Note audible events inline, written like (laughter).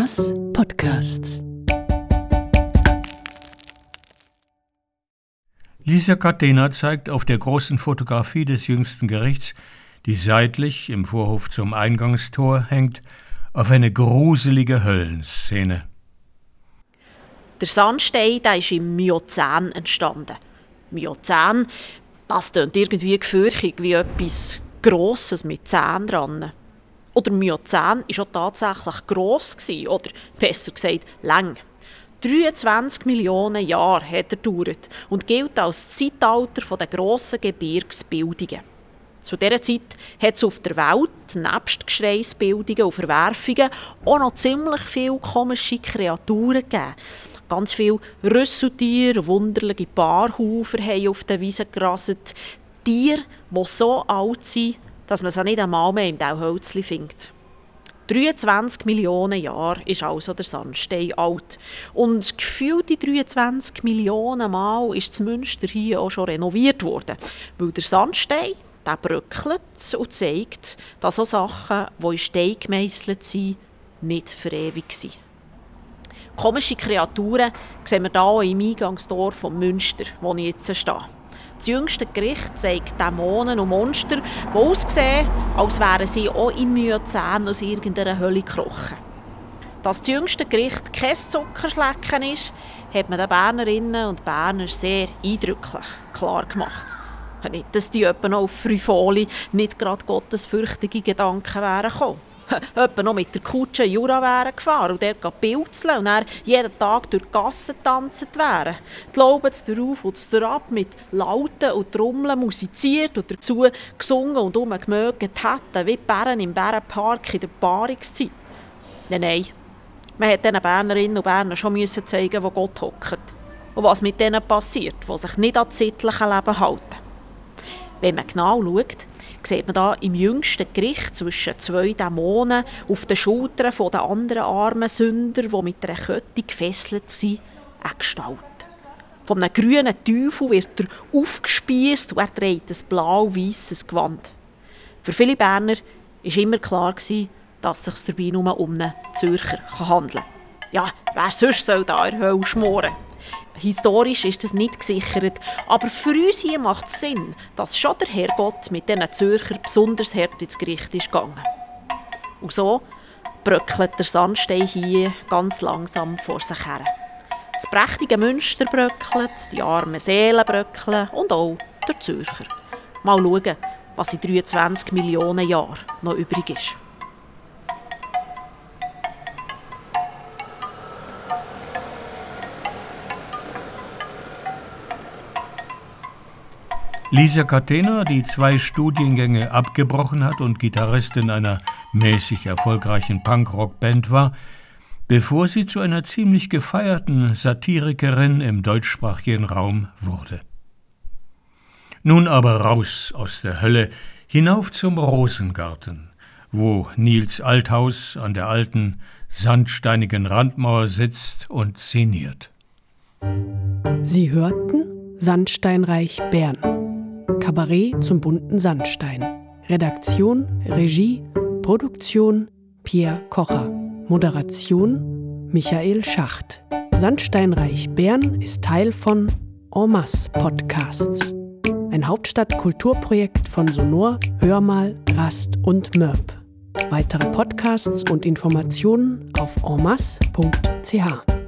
Masse Podcasts. Lisa Catena zeigt auf der großen Fotografie des jüngsten Gerichts, die seitlich im Vorhof zum Eingangstor hängt, auf eine gruselige Höllenszene. Der Sandstein der ist im Miozän entstanden. Miozän, das klingt irgendwie gefürchtig wie etwas Grosses mit Zähnen dran. Oder Miozän war auch tatsächlich gross, oder besser gesagt, lang. 23 Millionen Jahre hat er gedauert und gilt als Zeitalter der grossen Gebirgsbildungen. Zu dieser Zeit hat es auf der Welt, nebst Gesteinsbildungen und Verwerfungen, auch noch ziemlich viele komische Kreaturen gegeben. Ganz viele Rüsseltiere, wunderliche Paarhaufer haben auf den Wiesen gerasselt. Tiere, die so alt sind, dass man sie nicht einmal mehr im Dauhölzli findet. 23 Millionen Jahre ist also der Sandstein alt. Und gefühlte 23 Millionen Mal ist das Münster hier auch schon renoviert worden. Weil der Sandstein, der bröckelt und zeigt, dass auch Sachen, die in Stein gemeißelt sind, nicht für ewig sind. Komische Kreaturen sehen wir hier im Eingangstor vom Münster, wo ich jetzt stehe. Das jüngste Gericht zeigt Dämonen und Monster, die aussehen, als wären sie auch im Myozän aus irgendeiner Hölle gekrochen. Dass das jüngste Gericht kein Zuckerschlecken ist, hat man den Bernerinnen und Bernern sehr eindrücklich klar gemacht. Nicht, dass die etwa auf Frivoli nicht gerade gottesfürchtige Gedanken wären gekommen. (laughs) Etwa noch mit der Kutsche Jura wären gefahren und dort pilzeln und dann jeden Tag durch die Gassen tanzen wären. Die Lauben darauf und ab mit Lauten und Trommeln musiziert und dazu gesungen und umgemögt hätten, wie die Bären im Bärenpark in der Paarungszeit. Nein, nein. Man hätte diesen Bernerinnen und Bernern schon müssen zeigen, wo Gott hockt. Und was mit denen passiert, die sich nicht an das sittliche Leben halten. Wenn man genau schaut, sieht man da im jüngsten Gericht zwischen zwei Dämonen auf den Schultern der anderen armen Sünder, die mit einer Kette gefesselt sind, eine Gestalt. Von einem grünen Teufel wird er aufgespießt und er trägt ein blau-weißes Gewand. Für viele Berner war immer klar, dass es sich dabei nur um einen Zürcher handeln kann. Ja, wer sonst soll da in Hölle schmoren? Historisch ist das nicht gesichert, aber für uns hier macht es Sinn, dass schon der Herrgott mit diesen Zürcher besonders hart ins Gericht ist gegangen. Und so bröckelt der Sandstein hier ganz langsam vor sich her. Das prächtige Münster bröckelt, die armen Seelen bröckeln und auch der Zürcher. Mal schauen, was in 23 Millionen Jahren noch übrig ist. Lisa Catena, die zwei Studiengänge abgebrochen hat und Gitarristin einer mäßig erfolgreichen Punkrock-Band war, bevor sie zu einer ziemlich gefeierten Satirikerin im deutschsprachigen Raum wurde. Nun aber raus aus der Hölle, hinauf zum Rosengarten, wo Nils Althaus an der alten, sandsteinigen Randmauer sitzt und szeniert. Sie hörten Sandsteinreich Bern Kabarett zum bunten Sandstein. Redaktion, Regie, Produktion Pierre Kocher. Moderation Michael Schacht. Sandsteinreich Bern ist Teil von En masse Podcasts. Ein Hauptstadt-Kulturprojekt von Sonor, Hörmal, Rast und Mörb. Weitere Podcasts und Informationen auf enmasse.ch.